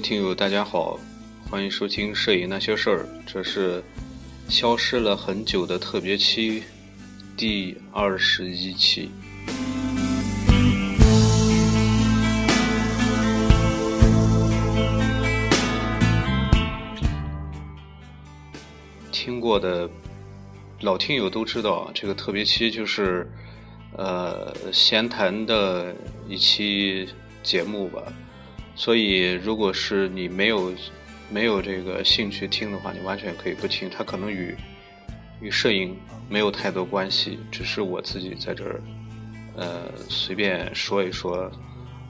听友，大家好，欢迎收听《摄影那些事儿》，这是消失了很久的特别期第二十一期。听过的老听友都知道，这个特别期就是呃闲谈的一期节目吧。所以，如果是你没有没有这个兴趣听的话，你完全可以不听。它可能与与摄影没有太多关系，只是我自己在这儿呃随便说一说。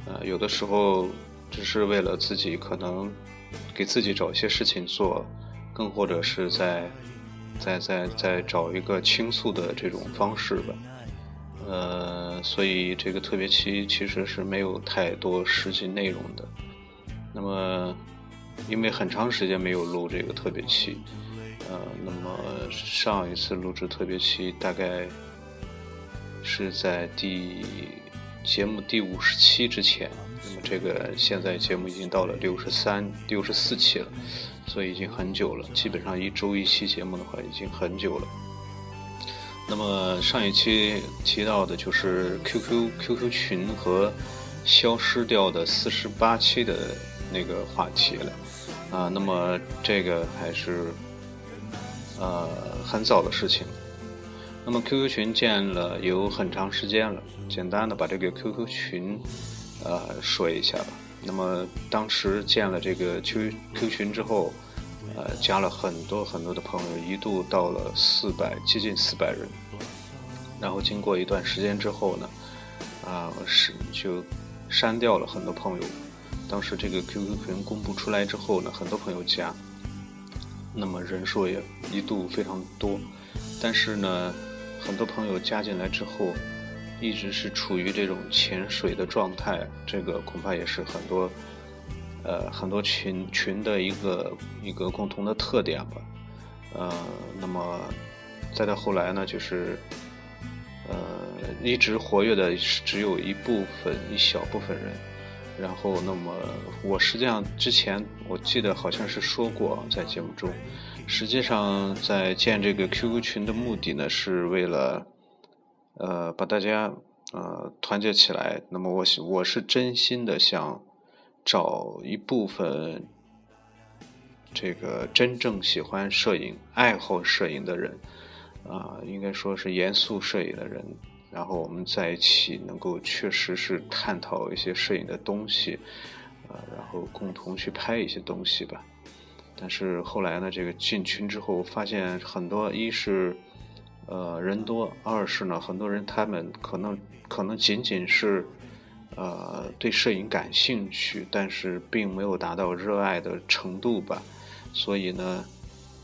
呃，有的时候只是为了自己可能给自己找一些事情做，更或者是在在在在找一个倾诉的这种方式吧。呃，所以这个特别期其实是没有太多实际内容的。那么，因为很长时间没有录这个特别期，呃，那么上一次录制特别期大概是在第节目第五十期之前。那么这个现在节目已经到了六十三、六十四期了，所以已经很久了。基本上一周一期节目的话，已经很久了。那么上一期提到的就是 QQ QQ 群和消失掉的四十八期的那个话题了啊。那么这个还是呃很早的事情。那么 QQ 群建了有很长时间了，简单的把这个 QQ 群呃说一下吧。那么当时建了这个 QQ 群之后。呃，加了很多很多的朋友，一度到了四百，接近四百人。然后经过一段时间之后呢，啊，是就删掉了很多朋友。当时这个 QQ 群公布出来之后呢，很多朋友加，那么人数也一度非常多。但是呢，很多朋友加进来之后，一直是处于这种潜水的状态，这个恐怕也是很多。呃，很多群群的一个一个共同的特点吧，呃，那么再到后来呢，就是呃，一直活跃的只有一部分一小部分人，然后那么我实际上之前我记得好像是说过在节目中，实际上在建这个 QQ 群的目的呢，是为了呃把大家呃团结起来，那么我我是真心的想。找一部分这个真正喜欢摄影、爱好摄影的人，啊，应该说是严肃摄影的人，然后我们在一起能够确实是探讨一些摄影的东西，啊，然后共同去拍一些东西吧。但是后来呢，这个进群之后发现很多，一是呃人多，二是呢很多人他们可能可能仅仅是。呃，对摄影感兴趣，但是并没有达到热爱的程度吧。所以呢，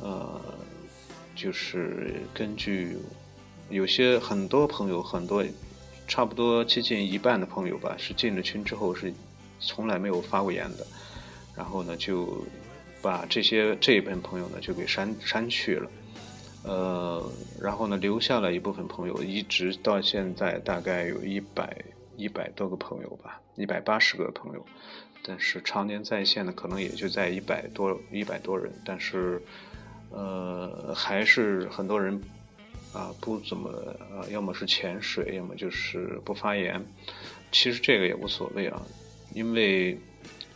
呃，就是根据有些很多朋友，很多差不多接近一半的朋友吧，是进了群之后是从来没有发过言的。然后呢，就把这些这一部分朋友呢就给删删去了。呃，然后呢，留下了一部分朋友，一直到现在大概有一百。一百多个朋友吧，一百八十个朋友，但是常年在线的可能也就在一百多一百多人，但是，呃，还是很多人啊不怎么啊，要么是潜水，要么就是不发言。其实这个也无所谓啊，因为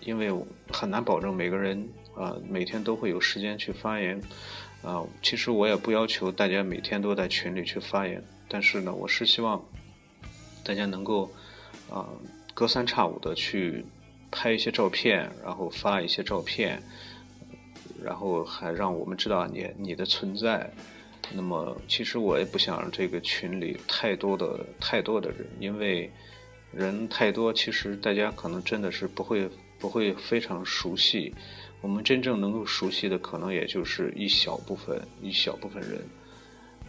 因为很难保证每个人啊每天都会有时间去发言啊。其实我也不要求大家每天都在群里去发言，但是呢，我是希望大家能够。啊，隔三差五的去拍一些照片，然后发一些照片，然后还让我们知道你你的存在。那么，其实我也不想这个群里太多的太多的人，因为人太多，其实大家可能真的是不会不会非常熟悉。我们真正能够熟悉的，可能也就是一小部分一小部分人。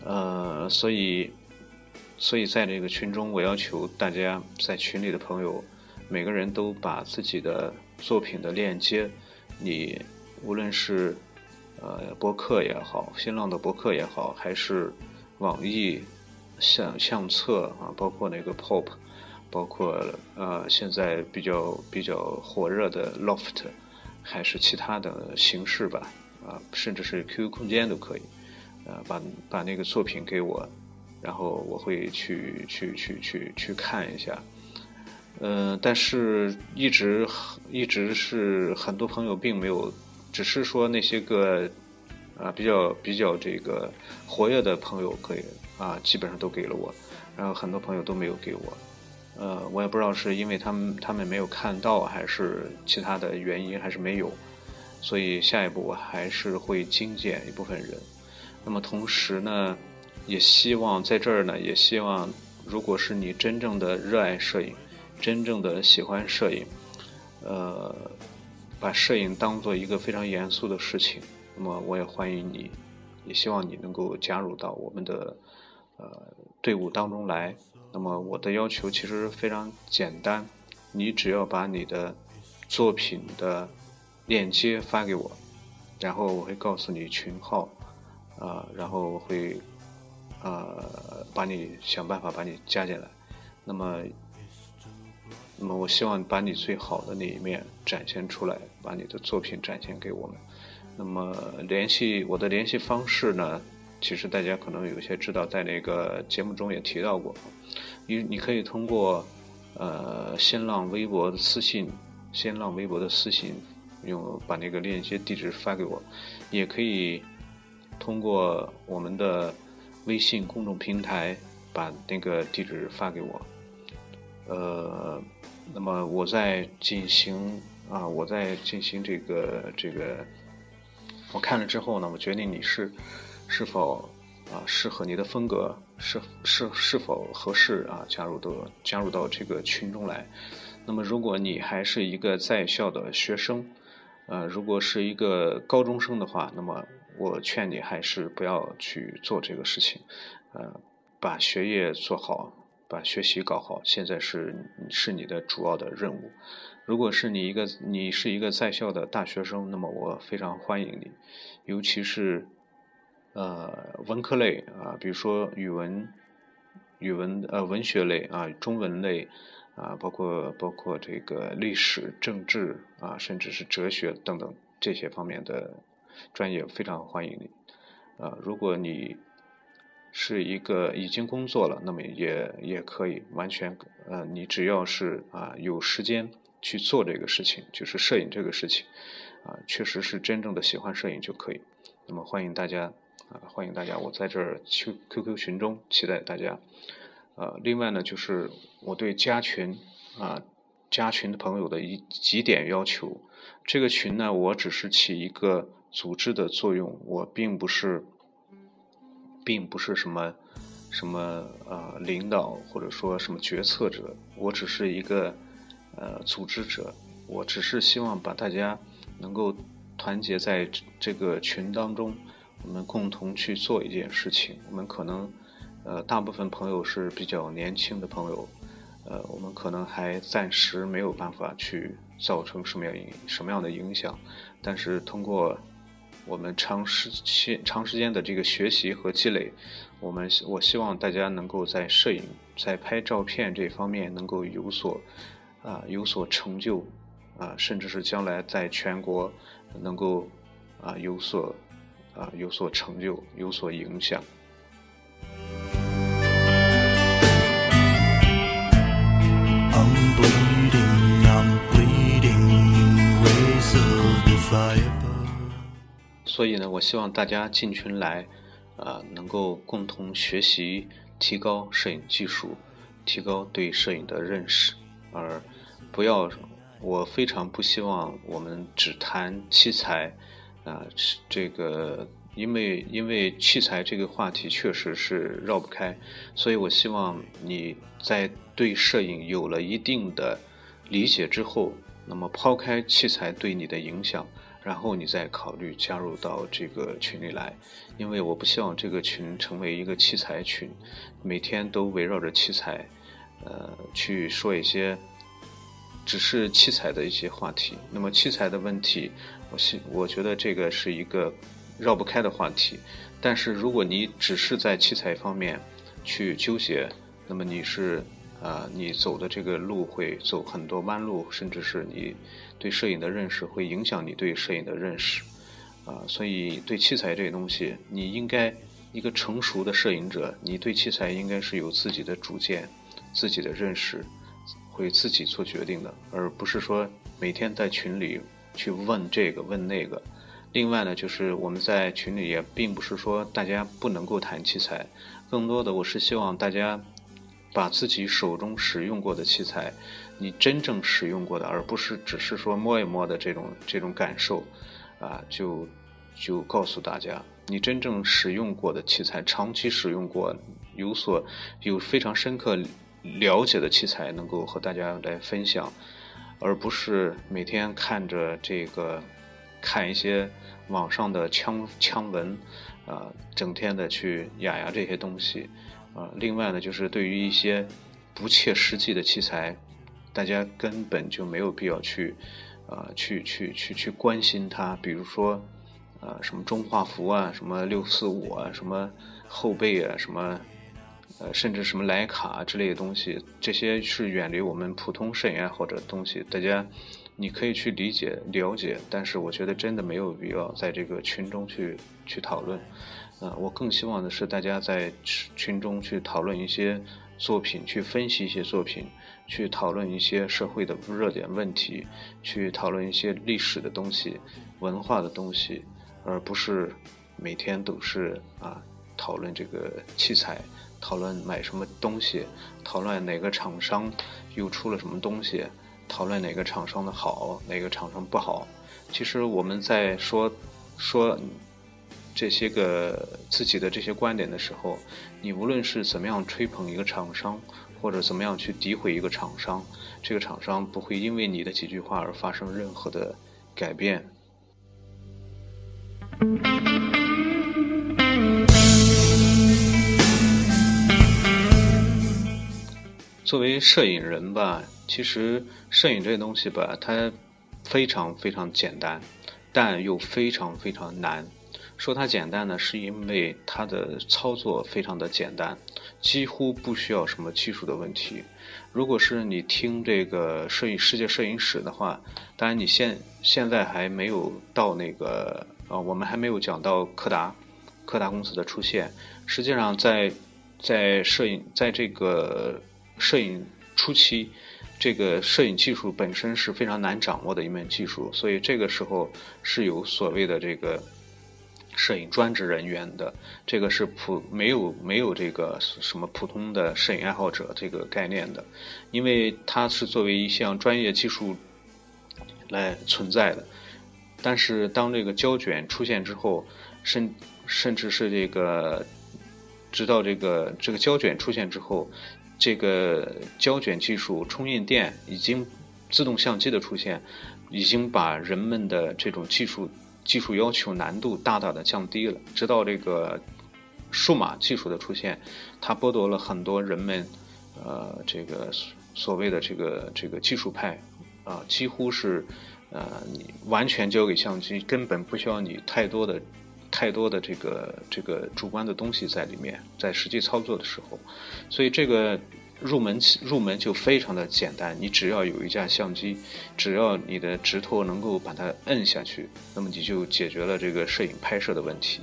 呃，所以。所以在这个群中，我要求大家在群里的朋友，每个人都把自己的作品的链接，你无论是呃博客也好，新浪的博客也好，还是网易相相册啊，包括那个 Pop，包括呃现在比较比较火热的 Loft，还是其他的形式吧，啊，甚至是 QQ 空间都可以，呃，把把那个作品给我，然后我会去去去去去看一下，呃，但是一直一直是很多朋友并没有，只是说那些个啊比较比较这个活跃的朋友可以啊，基本上都给了我，然后很多朋友都没有给我。呃，我也不知道是因为他们他们没有看到，还是其他的原因，还是没有，所以下一步我还是会精简一部分人。那么同时呢，也希望在这儿呢，也希望如果是你真正的热爱摄影，真正的喜欢摄影，呃，把摄影当做一个非常严肃的事情，那么我也欢迎你，也希望你能够加入到我们的呃队伍当中来。那么我的要求其实非常简单，你只要把你的作品的链接发给我，然后我会告诉你群号，啊，然后我会呃把你想办法把你加进来。那么，那么我希望把你最好的那一面展现出来，把你的作品展现给我们。那么联系我的联系方式呢？其实大家可能有些知道，在那个节目中也提到过，你你可以通过呃新浪微博的私信，新浪微博的私信，用把那个链接地址发给我，也可以通过我们的微信公众平台把那个地址发给我，呃，那么我在进行啊，我在进行这个这个，我看了之后呢，我决定你是。是否啊适合你的风格？是是是否合适啊？加入到加入到这个群中来。那么，如果你还是一个在校的学生，呃，如果是一个高中生的话，那么我劝你还是不要去做这个事情。呃，把学业做好，把学习搞好，现在是是你的主要的任务。如果是你一个你是一个在校的大学生，那么我非常欢迎你，尤其是。呃，文科类啊，比如说语文、语文呃文学类啊，中文类啊，包括包括这个历史、政治啊，甚至是哲学等等这些方面的专业，非常欢迎你。啊，如果你是一个已经工作了，那么也也可以完全呃，你只要是啊有时间去做这个事情，就是摄影这个事情啊，确实是真正的喜欢摄影就可以。那么欢迎大家。啊，欢迎大家！我在这儿 Q Q Q 群中期待大家。呃，另外呢，就是我对加群啊，加群的朋友的一几点要求。这个群呢，我只是起一个组织的作用，我并不是，并不是什么什么呃领导或者说什么决策者，我只是一个呃组织者。我只是希望把大家能够团结在这个群当中。我们共同去做一件事情。我们可能，呃，大部分朋友是比较年轻的朋友，呃，我们可能还暂时没有办法去造成什么样什么样的影响。但是通过我们长时期长时间的这个学习和积累，我们我希望大家能够在摄影、在拍照片这方面能够有所啊有所成就啊，甚至是将来在全国能够啊有所。啊，有所成就，有所影响。所以呢，我希望大家进群来，啊，能够共同学习，提高摄影技术，提高对摄影的认识，而不要，我非常不希望我们只谈器材。啊，这个因为因为器材这个话题确实是绕不开，所以我希望你在对摄影有了一定的理解之后，那么抛开器材对你的影响，然后你再考虑加入到这个群里来，因为我不希望这个群成为一个器材群，每天都围绕着器材，呃，去说一些只是器材的一些话题，那么器材的问题。我希我觉得这个是一个绕不开的话题，但是如果你只是在器材方面去纠结，那么你是啊，你走的这个路会走很多弯路，甚至是你对摄影的认识会影响你对摄影的认识，啊，所以对器材这些东西，你应该一个成熟的摄影者，你对器材应该是有自己的主见、自己的认识，会自己做决定的，而不是说每天在群里去问这个问那个。另外呢，就是我们在群里也并不是说大家不能够谈器材，更多的我是希望大家。把自己手中使用过的器材，你真正使用过的，而不是只是说摸一摸的这种这种感受，啊，就就告诉大家，你真正使用过的器材，长期使用过，有所有非常深刻了解的器材，能够和大家来分享，而不是每天看着这个看一些网上的枪枪文，啊，整天的去压压这些东西。啊，另外呢，就是对于一些不切实际的器材，大家根本就没有必要去，啊，去去去去关心它。比如说，啊，什么中画幅啊，什么六四五啊，什么后背啊，什么，呃，甚至什么徕卡之类的东西，这些是远离我们普通摄影爱好者的东西。大家你可以去理解了解，但是我觉得真的没有必要在这个群中去去讨论。呃，我更希望的是大家在群中去讨论一些作品，去分析一些作品，去讨论一些社会的热点问题，去讨论一些历史的东西、文化的东西，而不是每天都是啊讨论这个器材，讨论买什么东西，讨论哪个厂商又出了什么东西，讨论哪个厂商的好，哪个厂商不好。其实我们在说说。这些个自己的这些观点的时候，你无论是怎么样吹捧一个厂商，或者怎么样去诋毁一个厂商，这个厂商不会因为你的几句话而发生任何的改变。作为摄影人吧，其实摄影这东西吧，它非常非常简单，但又非常非常难。说它简单呢，是因为它的操作非常的简单，几乎不需要什么技术的问题。如果是你听这个摄影世界摄影史的话，当然你现现在还没有到那个呃，我们还没有讲到柯达，柯达公司的出现。实际上，在在摄影在这个摄影初期，这个摄影技术本身是非常难掌握的一门技术，所以这个时候是有所谓的这个。摄影专职人员的这个是普没有没有这个什么普通的摄影爱好者这个概念的，因为它是作为一项专业技术来存在的。但是当这个胶卷出现之后，甚甚至是这个直到这个这个胶卷出现之后，这个胶卷技术、冲印店已经自动相机的出现，已经把人们的这种技术。技术要求难度大大的降低了，直到这个数码技术的出现，它剥夺了很多人们，呃，这个所谓的这个这个技术派，啊，几乎是，呃，你完全交给相机，根本不需要你太多的太多的这个这个主观的东西在里面，在实际操作的时候，所以这个。入门入门就非常的简单，你只要有一架相机，只要你的指头能够把它摁下去，那么你就解决了这个摄影拍摄的问题。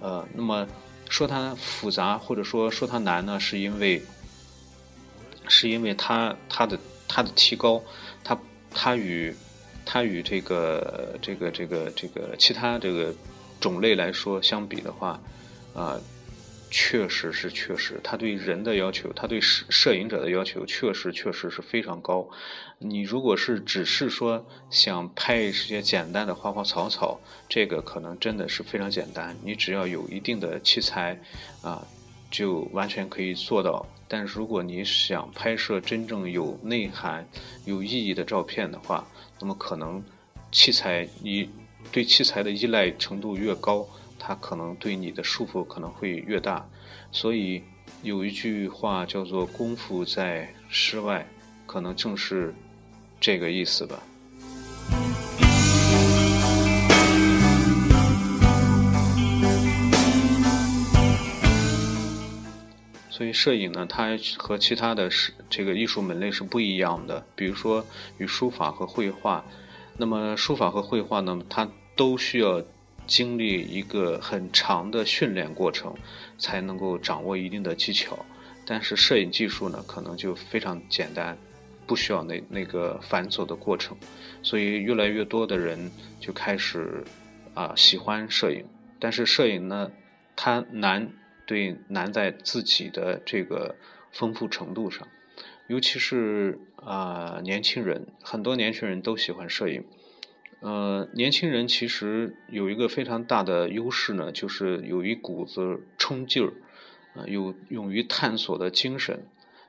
呃，那么说它复杂或者说说它难呢，是因为是因为它它的它的提高，它它与它与这个这个这个这个其他这个种类来说相比的话，啊。确实是确实，他对人的要求，他对摄摄影者的要求，确实确实是非常高。你如果是只是说想拍一些简单的花花草草，这个可能真的是非常简单，你只要有一定的器材，啊，就完全可以做到。但是如果你想拍摄真正有内涵、有意义的照片的话，那么可能器材你对器材的依赖程度越高。它可能对你的束缚可能会越大，所以有一句话叫做“功夫在室外”，可能正是这个意思吧。所以摄影呢，它和其他的是这个艺术门类是不一样的。比如说与书法和绘画，那么书法和绘画呢，它都需要经历一个很长的训练过程，才能够掌握一定的技巧。但是摄影技术呢，可能就非常简单，不需要那那个繁琐的过程。所以越来越多的人就开始啊喜欢摄影。但是摄影呢，它难，对难在自己的这个丰富程度上，尤其是啊年轻人，很多年轻人都喜欢摄影。呃，年轻人其实有一个非常大的优势呢，就是有一股子冲劲儿，啊，有勇于探索的精神，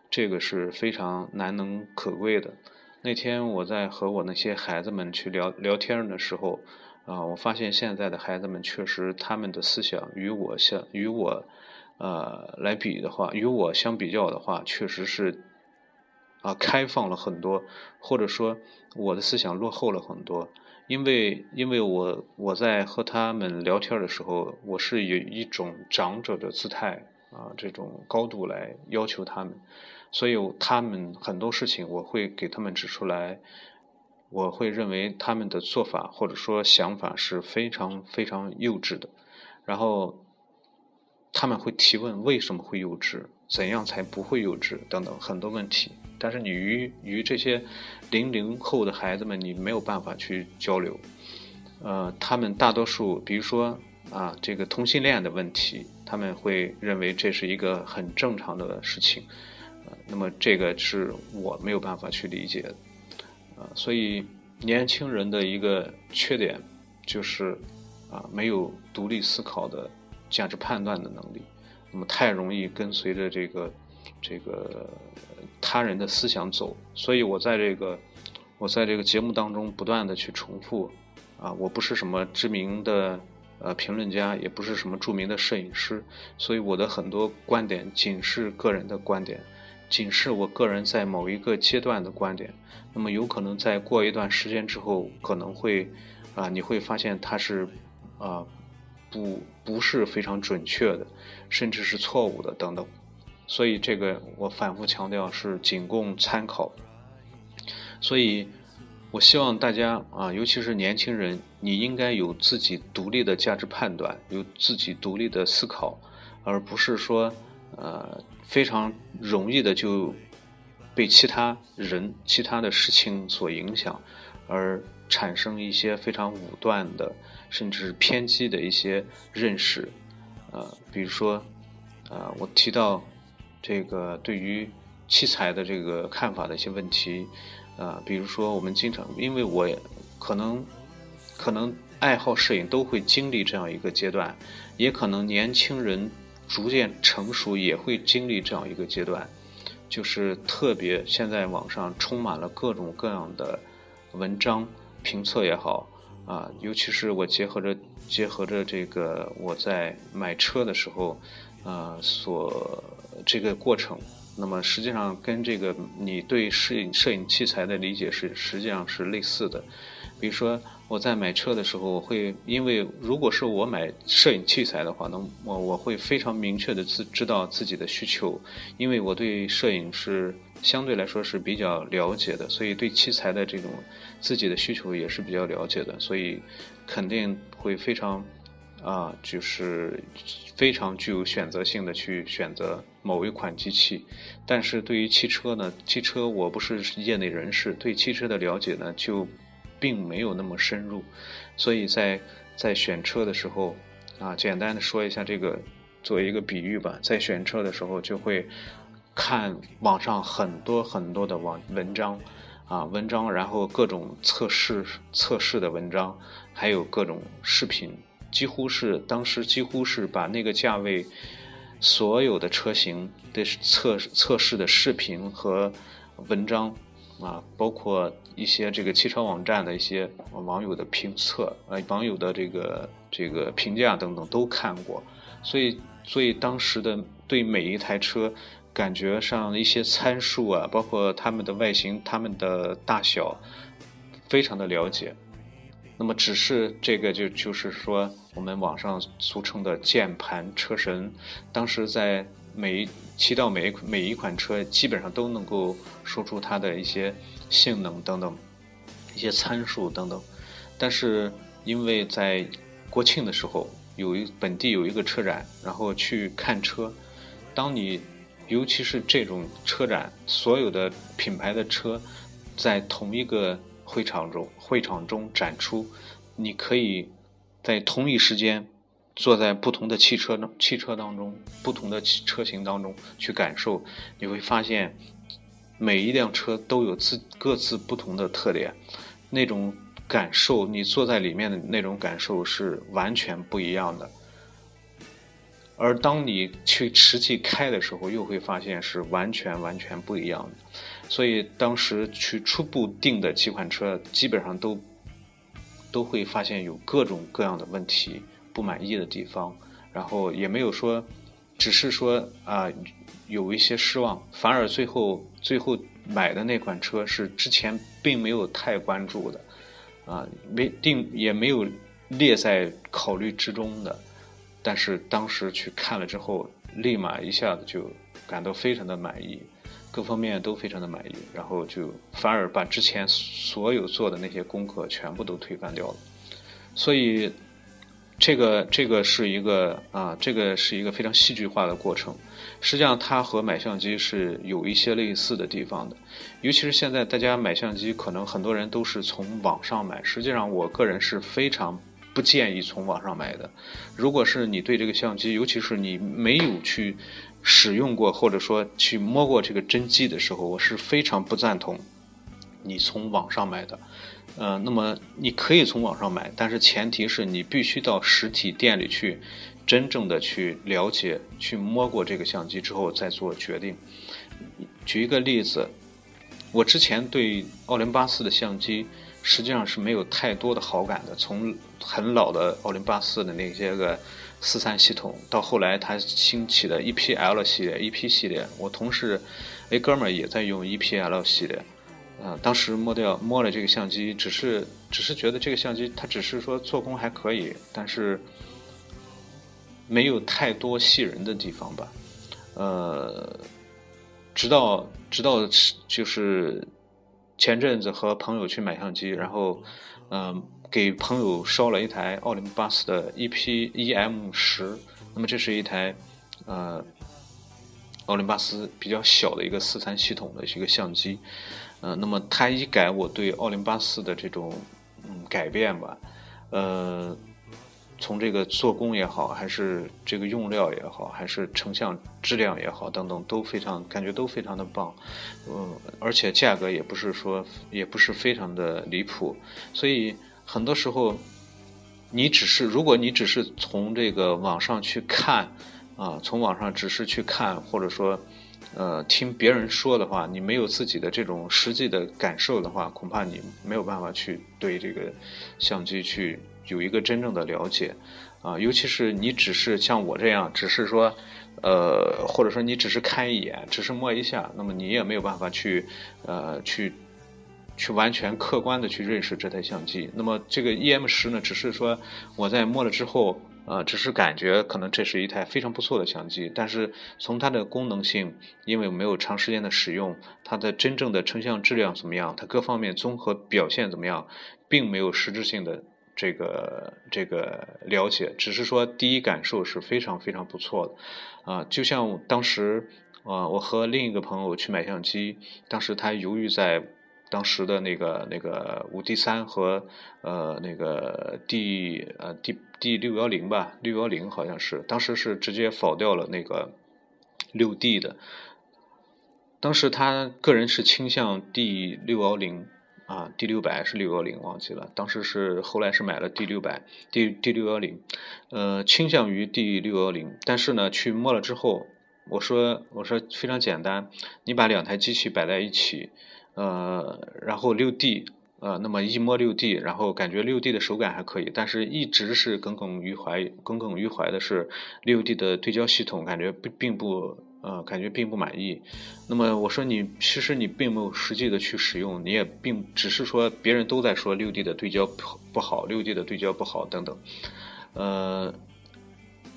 这个是非常难能可贵的。那天我在和我那些孩子们去聊聊天的时候。啊，我发现现在的孩子们确实，他们的思想与我相与我，呃，来比的话，与我相比较的话，确实是啊，开放了很多，或者说我的思想落后了很多。因为，因为我我在和他们聊天的时候，我是以一种长者的姿态啊，这种高度来要求他们，所以他们很多事情我会给他们指出来。我会认为他们的做法或者说想法是非常非常幼稚的，然后他们会提问为什么会幼稚，怎样才不会幼稚等等很多问题。但是你与与这些零零后的孩子们，你没有办法去交流。呃，他们大多数，比如说啊，这个同性恋的问题，他们会认为这是一个很正常的事情。呃，那么这个是我没有办法去理解的。啊，所以年轻人的一个缺点就是，啊，没有独立思考的价值判断的能力，那么太容易跟随着这个这个他人的思想走。所以我在这个我在这个节目当中不断的去重复，啊，我不是什么知名的呃评论家，也不是什么著名的摄影师，所以我的很多观点仅是个人的观点。仅是我个人在某一个阶段的观点，那么有可能在过一段时间之后，可能会，啊，你会发现它是，啊，不不是非常准确的，甚至是错误的等等。所以这个我反复强调是仅供参考。所以，我希望大家啊，尤其是年轻人，你应该有自己独立的价值判断，有自己独立的思考，而不是说。呃，非常容易的就被其他人、其他的事情所影响，而产生一些非常武断的，甚至是偏激的一些认识。呃，比如说，呃，我提到这个对于器材的这个看法的一些问题。呃，比如说我们经常，因为我可能可能爱好摄影都会经历这样一个阶段，也可能年轻人。逐渐成熟也会经历这样一个阶段，就是特别现在网上充满了各种各样的文章评测也好啊，尤其是我结合着结合着这个我在买车的时候，呃，所这个过程，那么实际上跟这个你对摄影摄影器材的理解是实际上是类似的，比如说。我在买车的时候，我会因为如果是我买摄影器材的话，那我我会非常明确的自知道自己的需求，因为我对摄影是相对来说是比较了解的，所以对器材的这种自己的需求也是比较了解的，所以肯定会非常啊，就是非常具有选择性的去选择某一款机器。但是对于汽车呢，汽车我不是业内人士，对汽车的了解呢就。并没有那么深入，所以在在选车的时候，啊，简单的说一下这个，作为一个比喻吧，在选车的时候就会看网上很多很多的网文章，啊，文章，然后各种测试测试的文章，还有各种视频，几乎是当时几乎是把那个价位所有的车型的测测试的视频和文章。啊，包括一些这个汽车网站的一些网友的评测，呃，网友的这个这个评价等等都看过，所以所以当时的对每一台车，感觉上一些参数啊，包括它们的外形、它们的大小，非常的了解。那么只是这个就就是说，我们网上俗称的键盘车神，当时在每一骑到每一每一款车，基本上都能够说出它的一些性能等等，一些参数等等。但是因为在国庆的时候，有一本地有一个车展，然后去看车，当你尤其是这种车展，所有的品牌的车在同一个会场中会场中展出，你可以在同一时间。坐在不同的汽车当汽车当中，不同的车型当中去感受，你会发现每一辆车都有自各自不同的特点，那种感受，你坐在里面的那种感受是完全不一样的。而当你去实际开的时候，又会发现是完全完全不一样的。所以当时去初步定的几款车，基本上都都会发现有各种各样的问题。不满意的地方，然后也没有说，只是说啊有一些失望，反而最后最后买的那款车是之前并没有太关注的，啊没定也没有列在考虑之中的，但是当时去看了之后，立马一下子就感到非常的满意，各方面都非常的满意，然后就反而把之前所有做的那些功课全部都推翻掉了，所以。这个这个是一个啊，这个是一个非常戏剧化的过程。实际上，它和买相机是有一些类似的地方的。尤其是现在大家买相机，可能很多人都是从网上买。实际上，我个人是非常不建议从网上买的。如果是你对这个相机，尤其是你没有去使用过，或者说去摸过这个真机的时候，我是非常不赞同你从网上买的。呃，那么你可以从网上买，但是前提是你必须到实体店里去，真正的去了解、去摸过这个相机之后再做决定。举一个例子，我之前对奥林巴斯的相机实际上是没有太多的好感的。从很老的奥林巴斯的那些个四三系统，到后来它兴起的 EPL 系列、EP 系列，我同事哎哥们儿也在用 EPL 系列。啊，当时摸掉摸了这个相机，只是只是觉得这个相机它只是说做工还可以，但是没有太多吸人的地方吧。呃，直到直到就是前阵子和朋友去买相机，然后嗯给朋友捎了一台奥林巴斯的 EP EM 十，那么这是一台呃奥林巴斯比较小的一个四三系统的一个相机。呃，那么它一改我对奥林巴斯的这种嗯改变吧，呃，从这个做工也好，还是这个用料也好，还是成像质量也好等等，都非常感觉都非常的棒，嗯，而且价格也不是说也不是非常的离谱，所以很多时候你只是如果你只是从这个网上去看啊，从网上只是去看，或者说。呃，听别人说的话，你没有自己的这种实际的感受的话，恐怕你没有办法去对这个相机去有一个真正的了解，啊，尤其是你只是像我这样，只是说，呃，或者说你只是看一眼，只是摸一下，那么你也没有办法去，呃，去，去完全客观的去认识这台相机。那么这个 EM 十呢，只是说我在摸了之后。呃，只是感觉可能这是一台非常不错的相机，但是从它的功能性，因为没有长时间的使用，它的真正的成像质量怎么样，它各方面综合表现怎么样，并没有实质性的这个这个了解，只是说第一感受是非常非常不错的，啊，就像当时啊，我和另一个朋友去买相机，当时他犹豫在。当时的那个那个五 D 三和呃那个 D 呃 D D 六幺零吧，六幺零好像是，当时是直接否掉了那个六 D 的。当时他个人是倾向 D 六幺零啊，D 六百是六幺零忘记了。当时是后来是买了 D 六百，D D 六幺零，呃，倾向于 D 六幺零。但是呢，去摸了之后，我说我说非常简单，你把两台机器摆在一起。呃，然后六 D，呃，那么一摸六 D，然后感觉六 D 的手感还可以，但是一直是耿耿于怀，耿耿于怀的是六 D 的对焦系统，感觉并并不，呃，感觉并不满意。那么我说你其实你并没有实际的去使用，你也并只是说别人都在说六 D 的对焦不不好，六 D 的对焦不好等等，呃，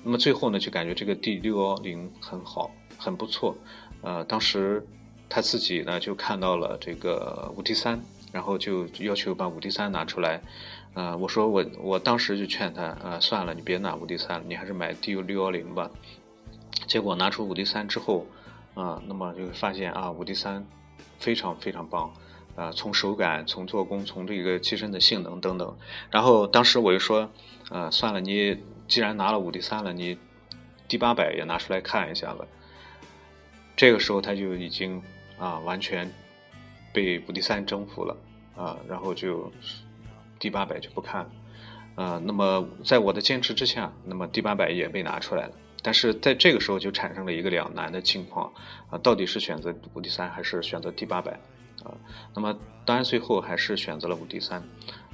那么最后呢就感觉这个 D 六幺零很好。很不错。呃，当时他自己呢就看到了这个五 D 三，然后就要求把五 D 三拿出来。呃，我说我我当时就劝他，呃，算了，你别拿五 D 三了，你还是买 D 六幺零吧。结果拿出五 D 三之后，啊，那么就会发现啊，五 D 三非常非常棒，啊，从手感、从做工、从这个机身的性能等等。然后当时我就说，呃，算了，你既然拿了五 D 三了，你 D 八百也拿出来看一下吧。这个时候他就已经啊，完全被五 D 三征服了啊，然后就。D 八百就不看了，呃，那么在我的坚持之下，那么 D 八百也被拿出来了。但是在这个时候就产生了一个两难的情况啊，到底是选择五 D 三还是选择 D 八百啊？那么当然最后还是选择了五 D 三。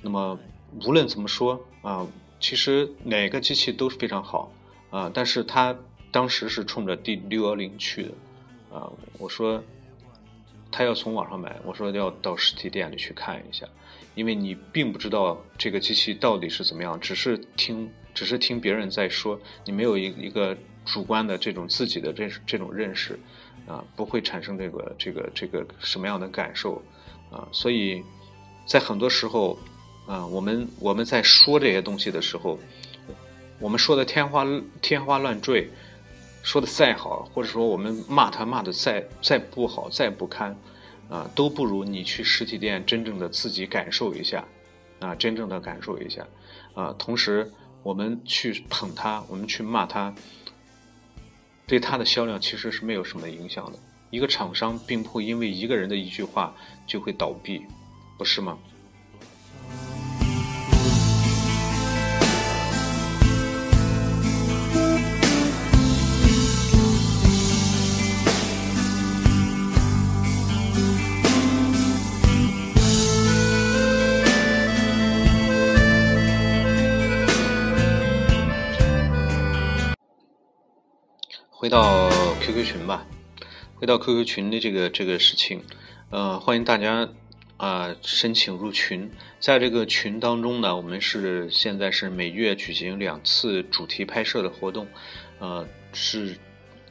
那么无论怎么说啊，其实哪个机器都是非常好啊，但是他当时是冲着 D 六幺零去的啊。我说他要从网上买，我说要到实体店里去看一下。因为你并不知道这个机器到底是怎么样，只是听，只是听别人在说，你没有一一个主观的这种自己的这这种认识，啊，不会产生这个这个这个什么样的感受，啊，所以在很多时候，啊，我们我们在说这些东西的时候，我们说的天花天花乱坠，说的再好，或者说我们骂他骂的再再不好再不堪。啊，都不如你去实体店真正的自己感受一下，啊，真正的感受一下，啊，同时我们去捧他，我们去骂他，对他的销量其实是没有什么影响的。一个厂商并不会因为一个人的一句话就会倒闭，不是吗？回到 QQ 群吧，回到 QQ 群的这个这个事情，呃，欢迎大家啊申请入群。在这个群当中呢，我们是现在是每月举行两次主题拍摄的活动，呃，是。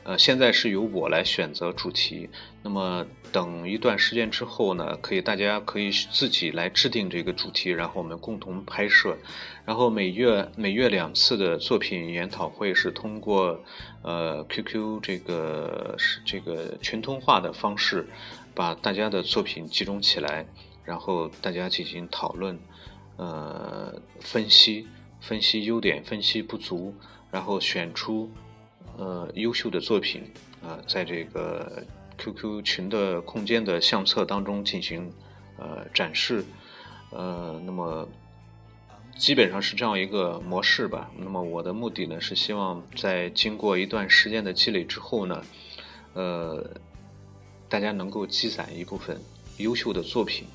呃，现在是由我来选择主题。那么等一段时间之后呢，可以大家可以自己来制定这个主题，然后我们共同拍摄。然后每月每月两次的作品研讨会是通过呃 QQ 这个是这个群通话的方式，把大家的作品集中起来，然后大家进行讨论，呃，分析分析优点，分析不足，然后选出。呃，优秀的作品啊，在这个 QQ 群的空间的相册当中进行呃展示，呃，那么基本上是这样一个模式吧。那么我的目的呢，是希望在经过一段时间的积累之后呢，呃，大家能够积攒一部分优秀的作品。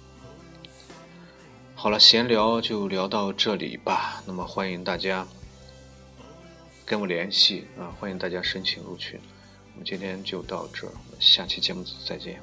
好了，闲聊就聊到这里吧。那么欢迎大家。跟我联系啊！欢迎大家申请入群。我们今天就到这儿，我们下期节目再见。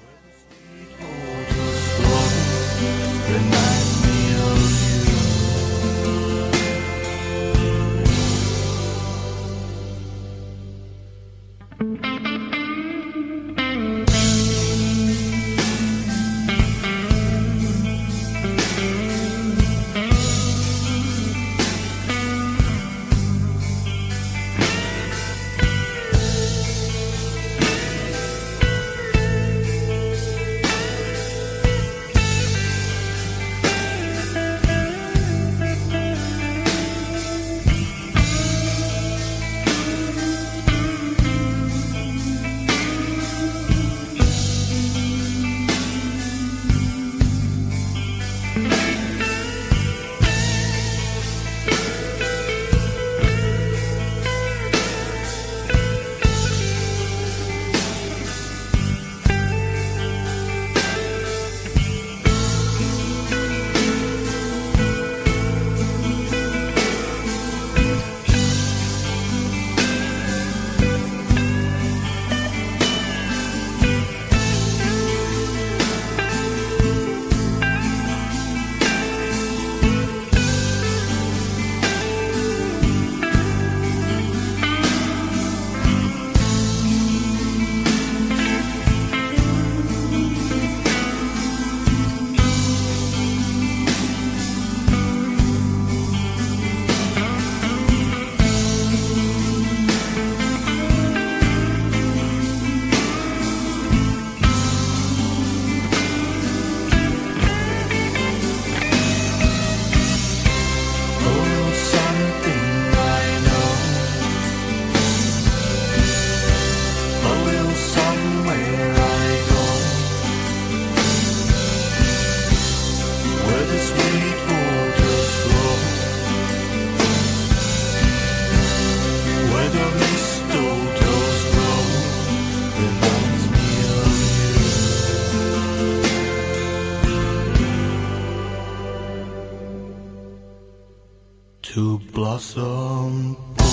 Blossom blue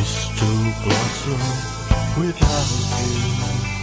is to blossom without you